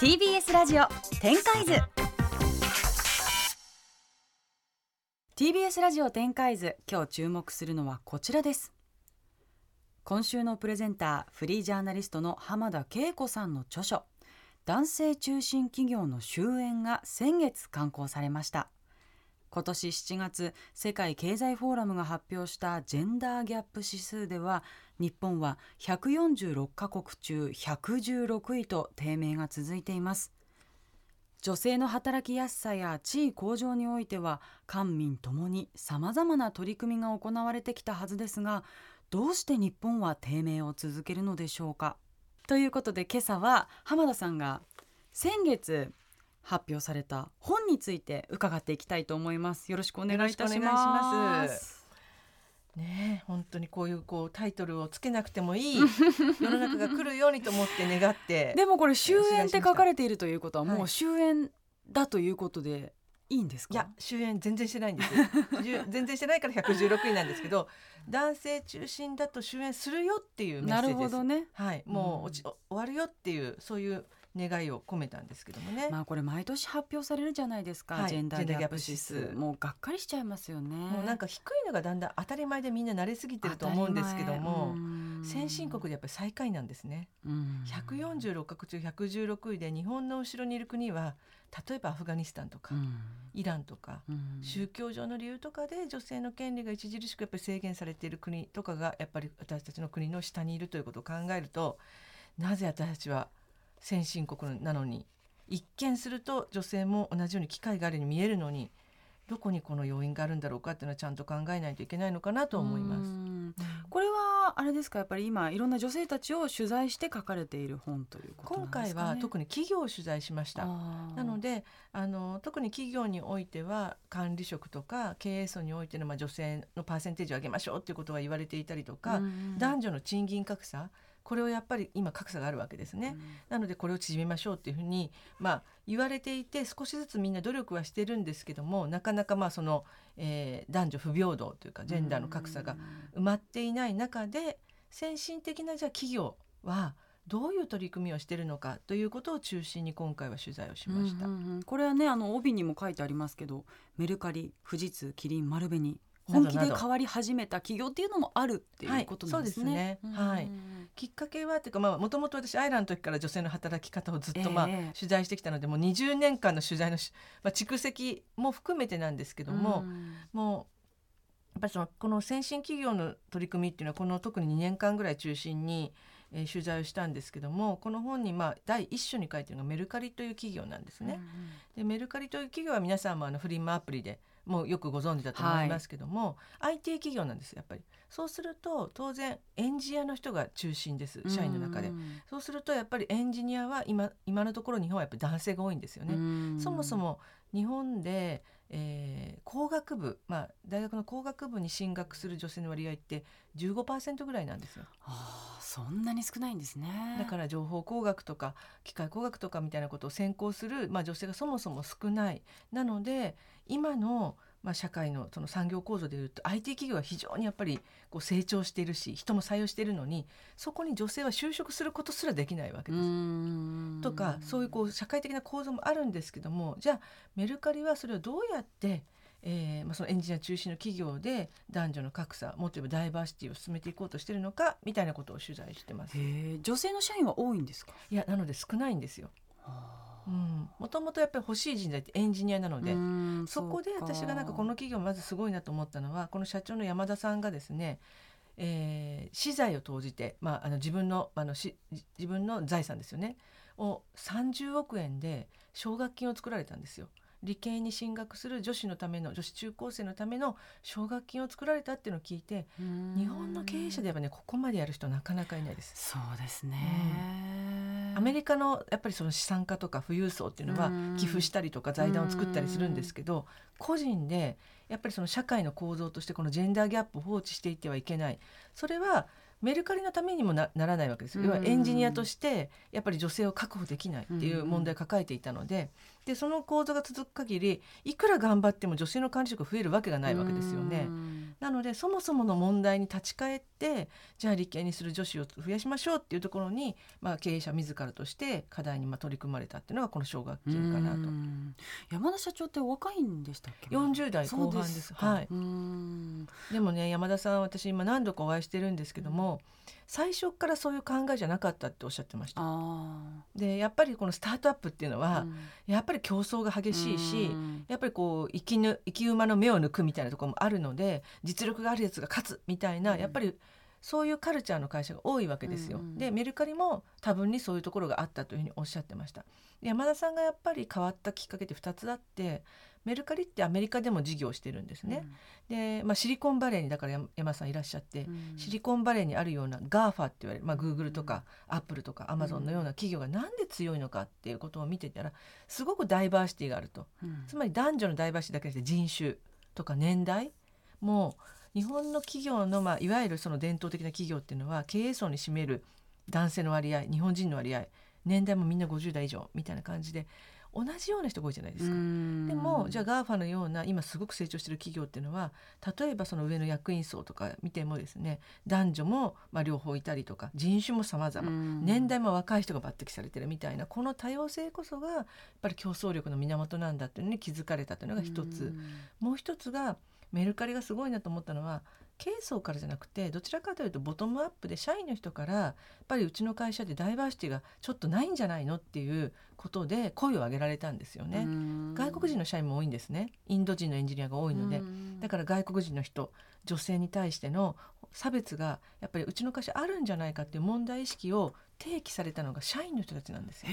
TBS ラジオ展開図。TBS ラジオ展開図今日注目するのはこちらです。今週のプレゼンターフリージャーナリストの浜田恵子さんの著書男性中心企業の終焉が先月刊行されました。今年7月世界経済フォーラムが発表したジェンダーギャップ指数では日本は146カ国中116位と低迷が続いています。女性の働きやすさや地位向上においては官民ともにさまざまな取り組みが行われてきたはずですがどうして日本は低迷を続けるのでしょうか？ということで今朝は浜田さんが先月発表された本について伺っていきたいと思います。よろしくお願いいたします。ね本当にこういうこうタイトルをつけなくてもいい 世の中が来るようにと思って願ってでもこれ終焉って書かれているということはもう終焉だということでいいんですか、いや終焉全然してないんです。全然してないから116位なんですけど男性中心だと終焉するよっていうメッセージです。なるほどね。はい。もう落ち、終わるよっていうそういう願いを込めたんですけどもね。まあこれ毎年発表されるじゃないですか、はい、ジェンダーギャップ指数。もうがっかりしちゃいますよね。もうなんか低いのがだんだん当たり前でみんな慣れすぎてると思うんですけども先進国でやっぱり最下位なんですね。146カ国中116位で日本の後ろにいる国は例えばアフガニスタンとか、イランとか、宗教上の理由とかで女性の権利が著しくやっぱり制限されている国とかがやっぱり私たちの国の下にいるということを考えるとなぜ私たちは先進国なのに一見すると女性も同じように機会があるように見えるのにどこにこの要因があるんだろうかっていうのはちゃんと考えないといけないのかなと思います。これはあれですかやっぱり今いろんな女性たちを取材して書かれている本ということ、ね、今回は特に企業を取材しました。なのであの特に企業においては管理職とか経営層においての、まあ、女性のパーセンテージを上げましょうっていうことが言われていたりとか、男女の賃金格差これをやっぱり今格差があるわけですね、うん、なのでこれを縮めましょうっていうふうに、まあ、言われていて少しずつみんな努力はしてるんですけどもなかなかまあその、えー、男女不平等というかジェンダーの格差が埋まっていない中で先進的なじゃあ企業はどういう取り組みをしているのかということを中心に今回は取材をしました。うんうんうん、これはねあの帯にも書いてありますけどメルカリ富士通キリン丸紅本気で変わり始めた企業っていうのもあるっていうことなんですね。はい、ね。はい、きっかけはっていうかまあもともと私アイランドの時から女性の働き方をずっとまあ、えー、取材してきたのでもう20年間の取材のまあ、蓄積も含めてなんですけども、もうやっぱりそのこの先進企業の取り組みっていうのはこの特に2年間ぐらい中心に、えー、取材をしたんですけどもこの本にまあ第一章に書いてるのがメルカリという企業なんですね。でメルカリという企業は皆さんもあのフリマアプリでもうよくご存知だと思いますけども、はい、IT 企業なんですやっぱり。そうすると当然エンジニアの人が中心です社員の中で。そうするとやっぱりエンジニアは今今のところ日本はやっぱり男性が多いんですよね。そもそも日本で、えー、工学部、まあ、大学の工学部に進学する女性の割合って15%ぐらいなんですよ。あそんなに少ないんですねだから情報工学とか機械工学とかみたいなことを専攻する、まあ、女性がそもそも少ないなので今のまあ、社会のその産業構造でいうと IT 企業は非常にやっぱりこう成長しているし人も採用しているのにそこに女性は就職することすらできないわけです。とかそういうこう社会的な構造もあるんですけどもじゃあメルカリはそれをどうやってえーまあ、そのエンジニア中心の企業で男女の格差もっと言えばダイバーシティを進めていこうとしているのかみたいなことを取材してます。女性の社員は多いんですか？いやなので少ないんですよ。もともとやっぱり欲しい人材ってエンジニアなのでそこで私がなんかこの企業まずすごいなと思ったのはこの社長の山田さんがですねえー、資材を投じて、まあ、あの自分のあのし自分の財産ですよねを30億円で奨学金を作られたんですよ。理系に進学する女子のための女子中高生のための奨学金を作られたっていうのを聞いて日本の経営者ではねここまでやる人なかなかいないです。そうですね、うん、アメリカのやっぱりその資産家とか富裕層っていうのは寄付したりとか財団を作ったりするんですけど個人でやっぱりその社会の構造としてこのジェンダーギャップを放置していってはいけない。それはメルカリのためにもならないわけです。よ、要はエンジニアとしてやっぱり女性を確保できないっていう問題を抱えていたので,、でその構造が続く限りいくら頑張っても女性の管理職が増えるわけがないわけですよね。なのでそもそもの問題に立ち返ってじゃあ立憲にする女子を増やしましょうっていうところに、まあ、経営者自らとして課題にまあ取り組まれたっていうのがこの奨学金かなと。山田社長ってお若いんでしたっけ？40代後半です。はい、でもね山田さん私今何度かお会いしてるんですけども、最初からそういう考えじゃなかったっておっしゃってました。でやっぱりこのスタートアップっていうのは、うん、やっぱり競争が激しいし、うん、やっぱりこう生きぬ生き馬の目を抜くみたいなところもあるので実力があるやつが勝つみたいな、うん、やっぱりそういうカルチャーの会社が多いわけですよ。うんうん、でメルカリも多分にそういうところがあったというふうにおっしゃってました。山田さんがやっぱり変わったきっかけって2つあってメルカリってアメリカでも事業をしてるんですね。うん、で、まあ、シリコンバレーにだから山さんいらっしゃって、うん、シリコンバレーにあるような GAFA って言われる、まあ、Google とか Apple とか Amazon のような企業がなんで強いのかっていうことを見てたらすごくダイバーシティがあると、うん、つまり男女のダイバーシティだけで人種とか年代も日本の企業の、まあ、いわゆるその伝統的な企業っていうのは経営層に占める男性の割合日本人の割合年代もみんな50代以上みたいな感じで同じような人が多いじゃないですか。でもじゃあ GAFA のような今すごく成長してる企業っていうのは例えばその上の役員層とか見てもですね男女もまあ両方いたりとか人種も様々年代も若い人が抜擢されてるみたいなこの多様性こそがやっぱり競争力の源なんだっていうのに気づかれたというのが一つ。もう一つがメルカリがすごいなと思ったのは経営層からじゃなくてどちらかというとボトムアップで社員の人からやっぱりうちの会社でダイバーシティがちょっとないんじゃないのっていうことで声を上げられたんですよね。外国人の社員も多いんですね。インド人のエンジニアが多いので。だから外国人の人女性に対しての差別がやっぱりうちの会社あるんじゃないかっていう問題意識を提起されたのが社員の人たちなんですよ。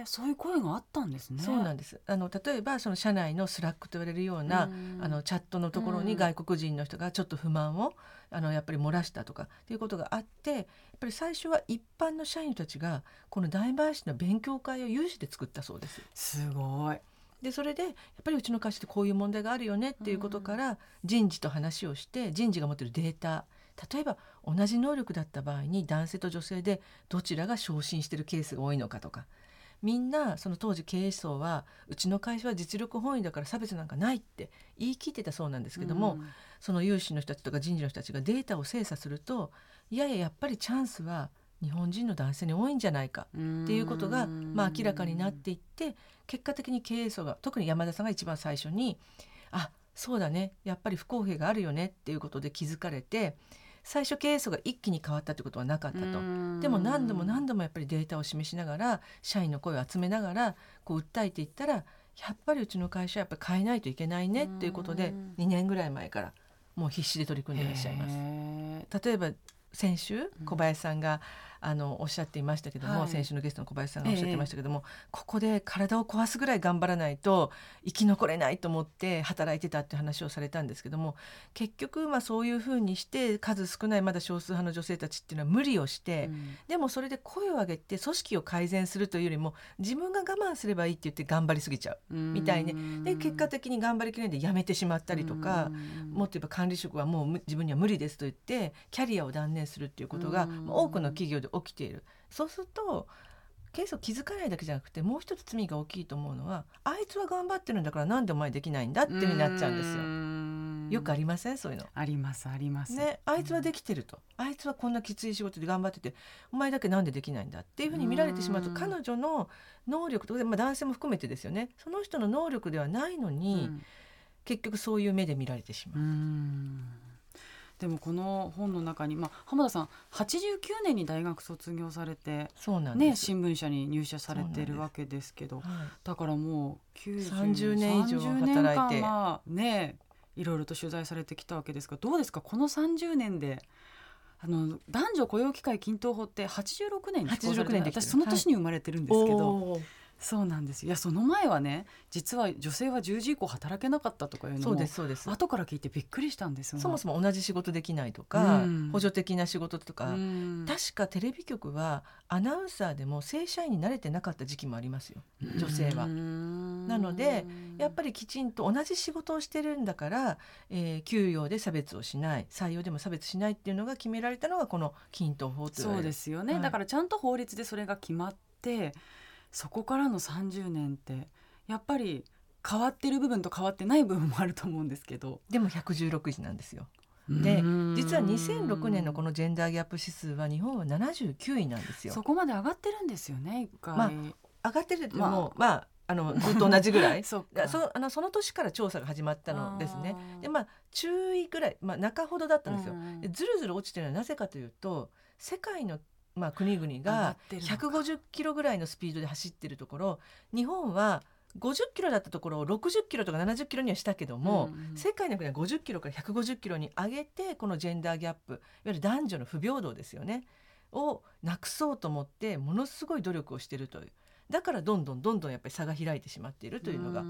へそういう声があったんですね。そうなんです。あの例えばその社内の Slack と言われるようなあのチャットのところに外国人の人がちょっと不満をあのやっぱり漏らしたとかっていうことがあってやっぱり最初は一般の社員たちがこのダイバーシティの勉強会を有志で作ったそうです。すごい。でそれでやっぱりうちの会社ってこういう問題があるよねっていうことから人事と話をして人事が持ってるデータ例えば同じ能力だった場合に男性と女性でどちらが昇進してるケースが多いのかとかみんなその当時経営層はうちの会社は実力本位だから差別なんかないって言い切ってたそうなんですけども、うん、その有志の人たちとか人事の人たちがデータを精査するといやいややっぱりチャンスは日本人の男性に多いんじゃないかっていうことが、まあ、明らかになっていって結果的に経営層が特に山田さんが一番最初にあそうだねやっぱり不公平があるよねっていうことで気づかれて最初経営層が一気に変わったってことはなかったと。でも何度も何度もやっぱりデータを示しながら社員の声を集めながらこう訴えていったらやっぱりうちの会社はやっぱり変えないといけないねっていうことで2年ぐらい前からもう必死で取り組んでいらっしゃいます。例えば先週小林さんが、あのおっしゃっていましたけども、はい、先週のゲストの小林さんがおっしゃってましたけども、ええ、ここで体を壊すぐらい頑張らないと生き残れないと思って働いてたって話をされたんですけども結局まあそういうふうにして数少ないまだ少数派の女性たちっていうのは無理をして、うん、でもそれで声を上げて組織を改善するというよりも自分が我慢すればいいって言って頑張りすぎちゃうみたいねで結果的に頑張りきれないで辞めてしまったりとかもっと言えば管理職はもう自分には無理ですと言ってキャリアを断念するっていうことが多くの企業で起きている。そうするとケースを気づかないだけじゃなくてもう一つ罪が大きいと思うのはあいつは頑張ってるんだからなんでお前できないんだっていうふうになっちゃうんですよ。よくありません？そういうの。ありますあります。ねあいつはできてると、あいつはこんなきつい仕事で頑張っててお前だけなんでできないんだっていうふうに見られてしまうと彼女の能力とか、まあ、男性も含めてですよねその人の能力ではないのに、結局そういう目で見られてしまう。うでもこの本の中に、まあ、浜田さん89年に大学卒業されてそうなんね、新聞社に入社されてるわけですけど、はい、だからもう30年以上働いて。まあねいろいろと取材されてきたわけですがどうですか？この30年であの男女雇用機会均等法って86年に施行されて私その年に生まれてるんですけど、はいそうなんですいやその前はね実は女性は10時以降働けなかったとかいうのもそうです後から聞いてびっくりしたんですよ、そもそも同じ仕事できないとか、うん、補助的な仕事とか、うん、確かテレビ局はアナウンサーでも正社員に慣れてなかった時期もありますよ。女性は。なのでやっぱりきちんと同じ仕事をしてるんだから、えー、給与で差別をしない採用でも差別しないっていうのが決められたのがこの均等法とそうですよね、はい、だからちゃんと法律でそれが決まってそこからの30年ってやっぱり変わってる部分と変わってない部分もあると思うんですけどでも116時なんですよ。で実は2006年のこのジェンダーギャップ指数は日本は79位なんですよ。そこまで上がってるんですよね一回。まあ、上がってるっても、まあ、まああのずっと同じぐらい そそあのその年から調査が始まったのですね。でまあ中位ぐらい、まあ、中ほどだったんですよ。ずるずる落ちてるのはなぜかというと世界のまあ、国々が150キロぐらいのスピードで走ってるところ日本は50キロだったところを60キロとか70キロにはしたけども、うんうん、世界の国は50キロから150キロに上げてこのジェンダーギャップいわゆる男女の不平等ですよねをなくそうと思ってものすごい努力をしてるという。だからどんどんどんどんやっぱり差が開いてしまっているというのが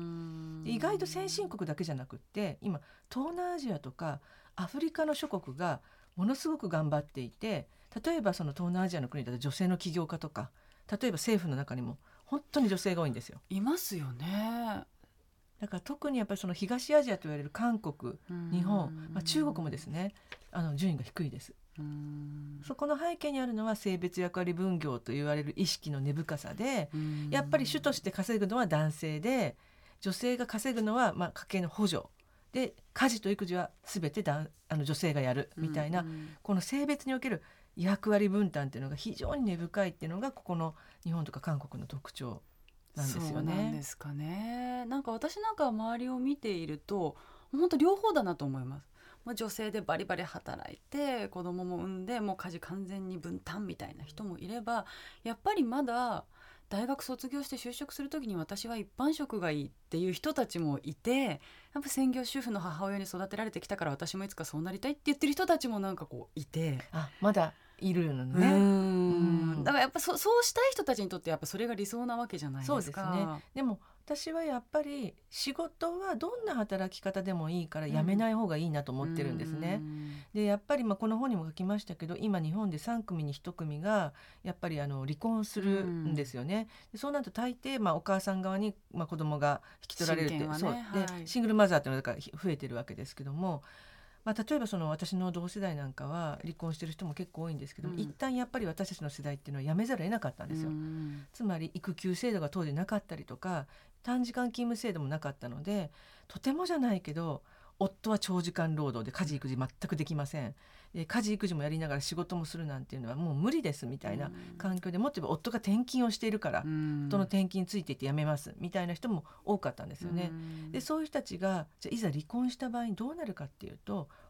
意外と先進国だけじゃなくって今東南アジアとかアフリカの諸国がものすごく頑張っていて例えばその東南アジアの国だと女性の起業家とか例えば政府の中にも本当に女性が多いんですよ。いますよね。だから特にやっぱりその東アジアと言われる韓国、日本、まあ、中国もですねあの順位が低いです。そこの背景にあるのは性別役割分業と言われる意識の根深さでやっぱり主として稼ぐのは男性で女性が稼ぐのはまあ家計の補助で家事と育児は全てだあの女性がやるみたいな、この性別における役割分担っていうのが非常に根深いっていうのがここの日本とか韓国の特徴なんですよね。なんですかね。なんか私なんか周りを見ていると本当両方だなと思います。まあ、女性でバリバリ働いて子供も産んでもう家事完全に分担みたいな人もいればやっぱりまだ大学卒業して就職する時に私は一般職がいいっていう人たちもいてやっぱ専業主婦の母親に育てられてきたから私もいつかそうなりたいって言ってる人たちもなんかこういてあまだいるのね。うんだからやっぱそそうしたい人たちにとってやっぱそれが理想なわけじゃないですか。そうですね。でも私はやっぱり仕事はどんな働き方でもいいからやめない方がいいなと思ってるんですね。うん、でやっぱりまあこの本にも書きましたけど今日本で3組に1組がやっぱりあの離婚するんですよね。うん、そうなると大抵まあお母さん側にまあ子供が引き取られるって、ね、そうで、はい、シングルマザーっていうのが増えてるわけですけども。まあ、例えばその私の同世代なんかは離婚してる人も結構多いんですけども、うん、一旦やっぱり私たちの世代っていうのはやめざるを得なかったんですよ、うん、つまり育休制度が当時なかったりとか短時間勤務制度もなかったのでとてもじゃないけど夫は長時間労働で家事育児全くできません。で家事育児もやりながら仕事もするなんていうのはもう無理ですみたいな環境でもっと言えば夫が転勤をしているから、うん、夫の転勤についていって辞めますみたいな人も多かったんですよね。うん、でそういう人たちがじゃいざ離婚した場合にどうなるかっていうと本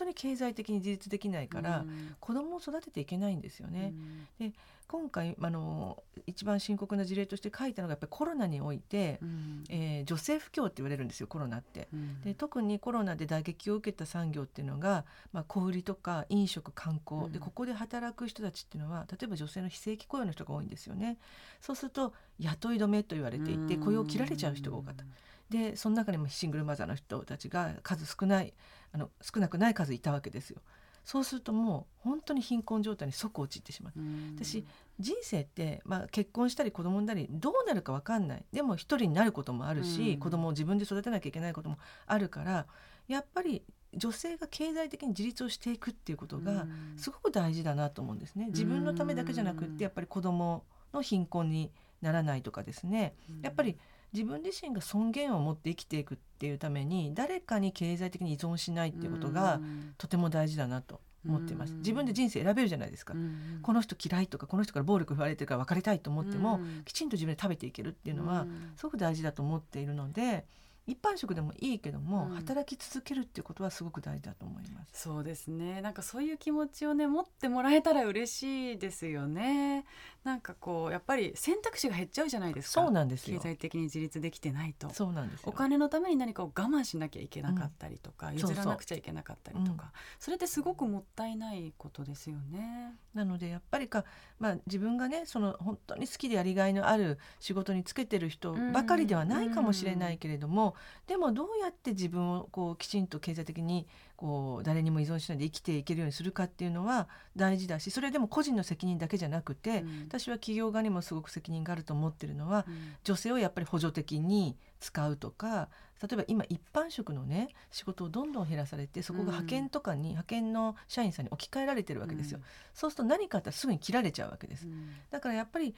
当に経済的に自立できないから、うん、子供を育てていけないんですよね。で今回あの一番深刻な事例として書いたのがやっぱりコロナにおいて、うん、えー、女性不況って言われるんですよコロナって、うん、で特にコロナで打撃を受けた産業っていうのが、まあ、小売りとか飲食観光、うん、でここで働く人たちっていうのは例えば女性の非正規雇用の人が多いんですよね。そうすると雇い止めと言われていて雇用を切られちゃう人が多かった。でその中にもシングルマザーの人たちが数少ないあの少なくない数いたわけですよ。そうするともう本当に貧困状態に即陥ってしまう。私人生って、まあ、結婚したり子供産んだりどうなるか分かんない。でも一人になることもあるし、子供を自分で育てなきゃいけないこともあるからやっぱり女性が経済的に自立をしていくっていうことがすごく大事だなと思うんですね。自分のためだけじゃなくってやっぱり子供の貧困にならないとかですね。やっぱり自分自身が尊厳を持って生きていくっていうために誰かに経済的に依存しないっていうことがとても大事だなと思っています。自分で人生選べるじゃないですか、この人嫌いとかこの人から暴力振られてるから別れたいと思っても、きちんと自分で食べていけるっていうのはすごく大事だと思っているので。一般職でもいいけども、うん、働き続けるっていうことはすごく大事だと思います。そうですね。なんかそういう気持ちをね持ってもらえたら嬉しいですよね。なんかこうやっぱり選択肢が減っちゃうじゃないですか。そうなんです経済的に自立できてないと。そうなんですお金のために何かを我慢しなきゃいけなかったりとか、うん、譲らなくちゃいけなかったりとか、それってすごくもったいないことですよね。なのでやっぱりかまあ自分がねその本当に好きでやりがいのある仕事につけてる人ばかりではないかもしれないけれども。でもどうやって自分をこうきちんと経済的にこう誰にも依存しないで生きていけるようにするかっていうのは大事だしそれでも個人の責任だけじゃなくて、うん、私は企業側にもすごく責任があると思ってるのは、うん、女性をやっぱり補助的に使うとか例えば今一般職のね仕事をどんどん減らされてそこが派遣とかに、うん、派遣の社員さんに置き換えられてるわけですよ、そうすると何かあったらすぐに切られちゃうわけです、だからやっぱり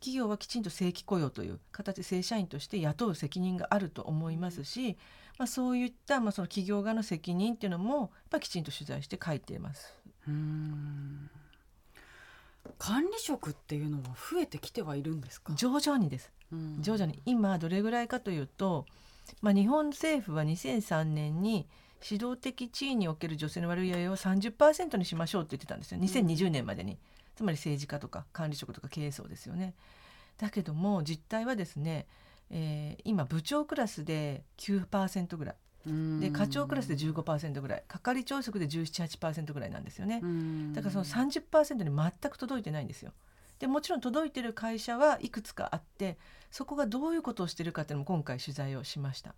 企業はきちんと正規雇用という形で正社員として雇う責任があると思いますし、まあ、そういった、まあ、その企業側の責任っていうのもやっぱきちんと取材して書いています。うん。管理職っていうのは増えてきてはいるんですか？徐々にです、徐々に。今どれぐらいかというと、まあ、日本政府は2003年に指導的地位における女性の割合を30%にしましょうって言ってたんですよ。2020年までに。つまり政治家とか管理職とか経営層ですよね。だけども実態はですね、えー、今部長クラスで9%ぐらい。で課長クラスで15%ぐらい。係長職で1718%ぐらいなんですよね。だからその30%に全く届いてないんですよ。でもちろん届いてる会社はいくつかあってそこがどういうことをしてるかっていうのも今回取材をしました。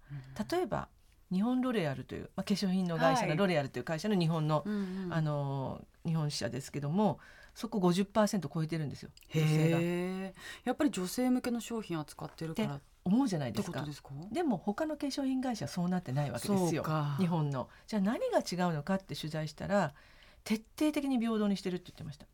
例えば日本ロレアルという、まあ、化粧品の会社のロレアルという会社の日本の、はい、あの日本支社ですけどもそこ50%超えてるんですよ女性が。やっぱり女性向けの商品扱ってるから。思うじゃないですか。でも他の化粧品会社はそうなってないわけですよ。日本の。じゃあ何が違うのかって取材したら徹底的に平等にしてるって言ってました。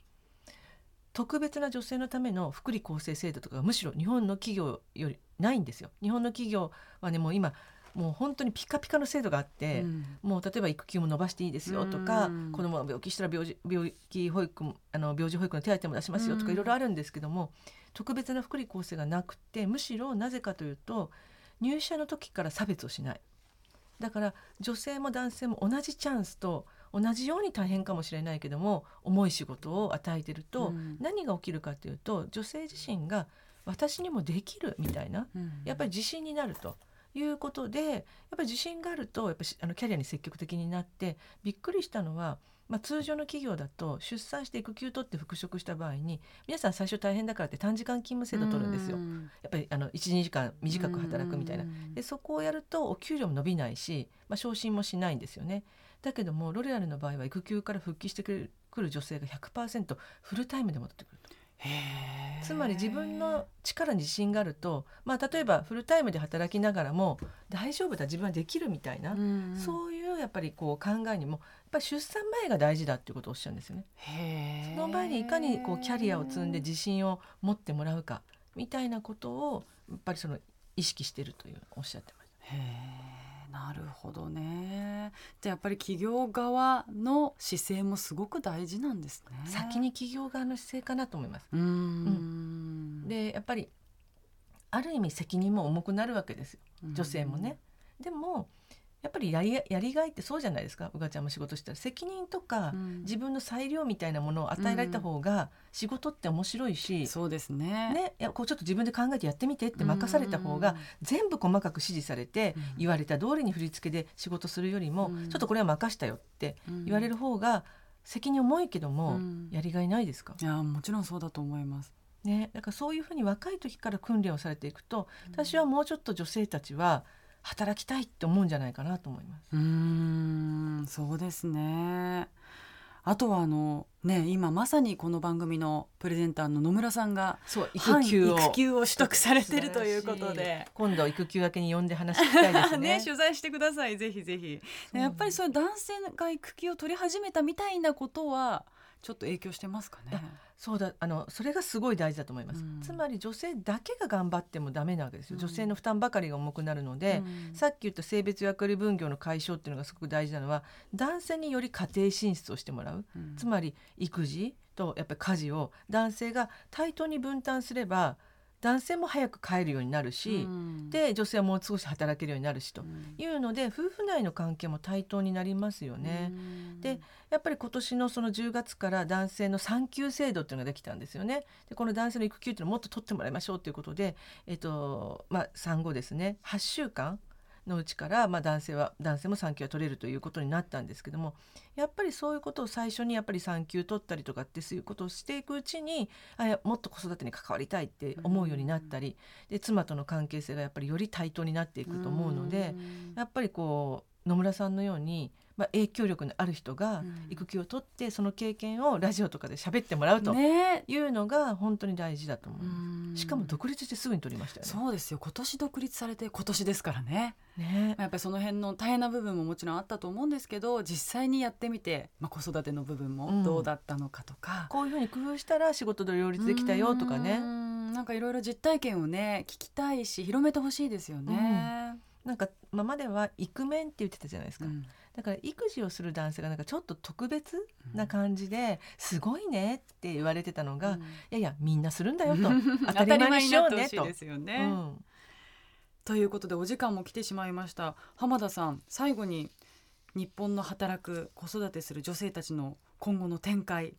特別な女性のための福利厚生制度とかむしろ日本の企業よりないんですよ。日本の企業はねもう今もう本当にピカピカの制度があって、うん、もう例えば育休も伸ばしていいですよとか、うん、子供が病気したら病児病気保育あの病児保育の手当も出しますよとかいろいろあるんですけども、特別な福利厚生がなくてむしろなぜかというと入社の時から差別をしない。だから女性も男性も同じチャンスと同じように大変かもしれないけども重い仕事を与えてると、うん、何が起きるかというと女性自身が私にもできるみたいな、うん、やっぱり自信になると。いうことでやっぱり自信があるとやっぱあのキャリアに積極的になってびっくりしたのは、まあ、通常の企業だと出産して育休取って復職した場合に皆さん最初大変だからって短時間勤務制度取るんですよ。やっぱりあの12時間短く働くみたいな。でそこをやるとお給料も伸びないし、まあ、昇進もしないんですよね。だけどもロレアルの場合は育休から復帰してくる女性が100%フルタイムで戻ってくると。つまり自分の力に自信があると、まあ、例えばフルタイムで働きながらも大丈夫だ自分はできるみたいな、うん、そういうやっぱりこう考えにもやっぱり出産前が大事だっていうことをおっしゃるんですよね。その前にいかにこうキャリアを積んで自信を持ってもらうかみたいなことをやっぱりその意識してるというおっしゃってました。なるほどね。じゃあやっぱり企業側の姿勢もすごく大事なんですね。先に企業側の姿勢かなと思います。うん、でやっぱりある意味責任も重くなるわけですよ。女性もね。でもやっぱりやりやりがいってそうじゃないですかうがちゃんも仕事したら。責任とか、うん、自分の裁量みたいなものを与えられた方が仕事って面白いし、うん、そうですね。ねいやこうちょっと自分で考えてやってみてって任された方が、全部細かく指示されて、言われた通りに振り付けで仕事するよりも、ちょっとこれは任したよって言われる方が責任重いけども、やりがいないですか？いやもちろんそうだと思います。ね、だからそういうふうに若い時から訓練をされていくと私はもうちょっと女性たちは働きたいって思うんじゃないかなと思います。うんそうですね。あとはあのね今まさにこの番組のプレゼンターの野村さんがそう育休を。育休を取得されてるということで。今度育休明けに呼んで話聞き たいですね。ね取材してくださいぜひぜひ。やっぱりそういう男性が育休を取り始めたみたいなことはちょっと影響してますかね？そうだあのそれがすごい大事だと思います、うん、つまり女性だけが頑張ってもダメなわけですよ、女性の負担ばかりが重くなるので、うん、さっき言った性別役割分業の解消っていうのがすごく大事なのは男性により家庭進出をしてもらう、つまり育児とやっぱり家事を男性が対等に分担すれば男性も早く帰るようになるし、うん、で女性はもう少し働けるようになるしというので、うん、夫婦内の関係も対等になりますよね。うん、でやっぱり今年のその10月から男性の産休制度っていうのができたんですよね。でこの男性の育休っていうのをもっと取ってもらいましょうということで、えっとまあ、産後ですね8週間のうちから、まあ、男性は男性も産休は取れるということになったんですけどもやっぱりそういうことを最初にやっぱり産休取ったりとかってそういうことをしていくうちにあもっと子育てに関わりたいって思うようになったり、で妻との関係性がやっぱりより対等になっていくと思うので、やっぱりこう野村さんのようにまあ、影響力のある人が育休を取ってその経験をラジオとかで喋ってもらうというのが本当に大事だと思います。しかも独立してすぐに取りましたよね。そうですよ今年独立されて今年ですからね。ねやっぱりその辺の大変な部分ももちろんあったと思うんですけど実際にやってみて、まあ、子育ての部分もどうだったのかとか、うん、こういうふうに工夫したら仕事と両立できたよとかね。なんかいろいろ実体験をね聞きたいし広めてほしいですよね。うんなんか今まではイクメンって言ってたじゃないですか、うん、だから育児をする男性がなんかちょっと特別な感じで、すごいねって言われてたのが、うん、いやいやみんなするんだよと。当たり前にしようねと。ですよね、うん、ということでお時間も来てしまいました。浜田さん最後に日本の働く子育てする女性たちの今後の展開。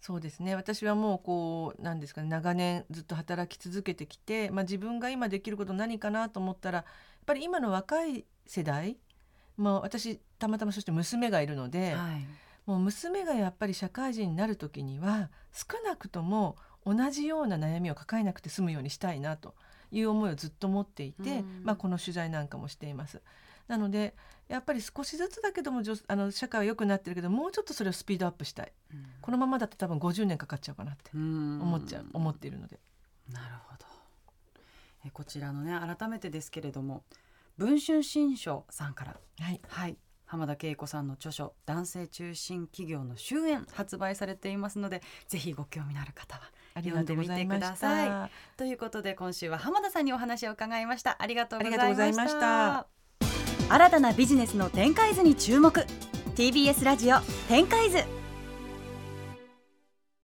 そうですね。私はもうこうなんですかね。長年ずっと働き続けてきて、まあ、自分が今できること何かなと思ったらぱり今の若い世代まあ、私たまたまそして娘がいるので、はい、もう娘がやっぱり社会人になる時には少なくとも同じような悩みを抱えなくて済むようにしたいなという思いをずっと持っていて、まあ、この取材なんかもしています。なのでやっぱり少しずつだけどもあの社会は良くなってるけどもうちょっとそれをスピードアップしたい、うん、このままだと多分50年かかっちゃうかなって思っちゃう思っているので。なるほどえこちらのね改めてですけれども文春新書さんから、はい、はい、浜田恵子さんの著書男性中心企業の終焉発売されていますのでぜひご興味のある方は読んでみてください。ということで今週は浜田さんにお話を伺いました。ありがとうございました。新たなビジネスの展開図に注目。TBS ラジオ展開図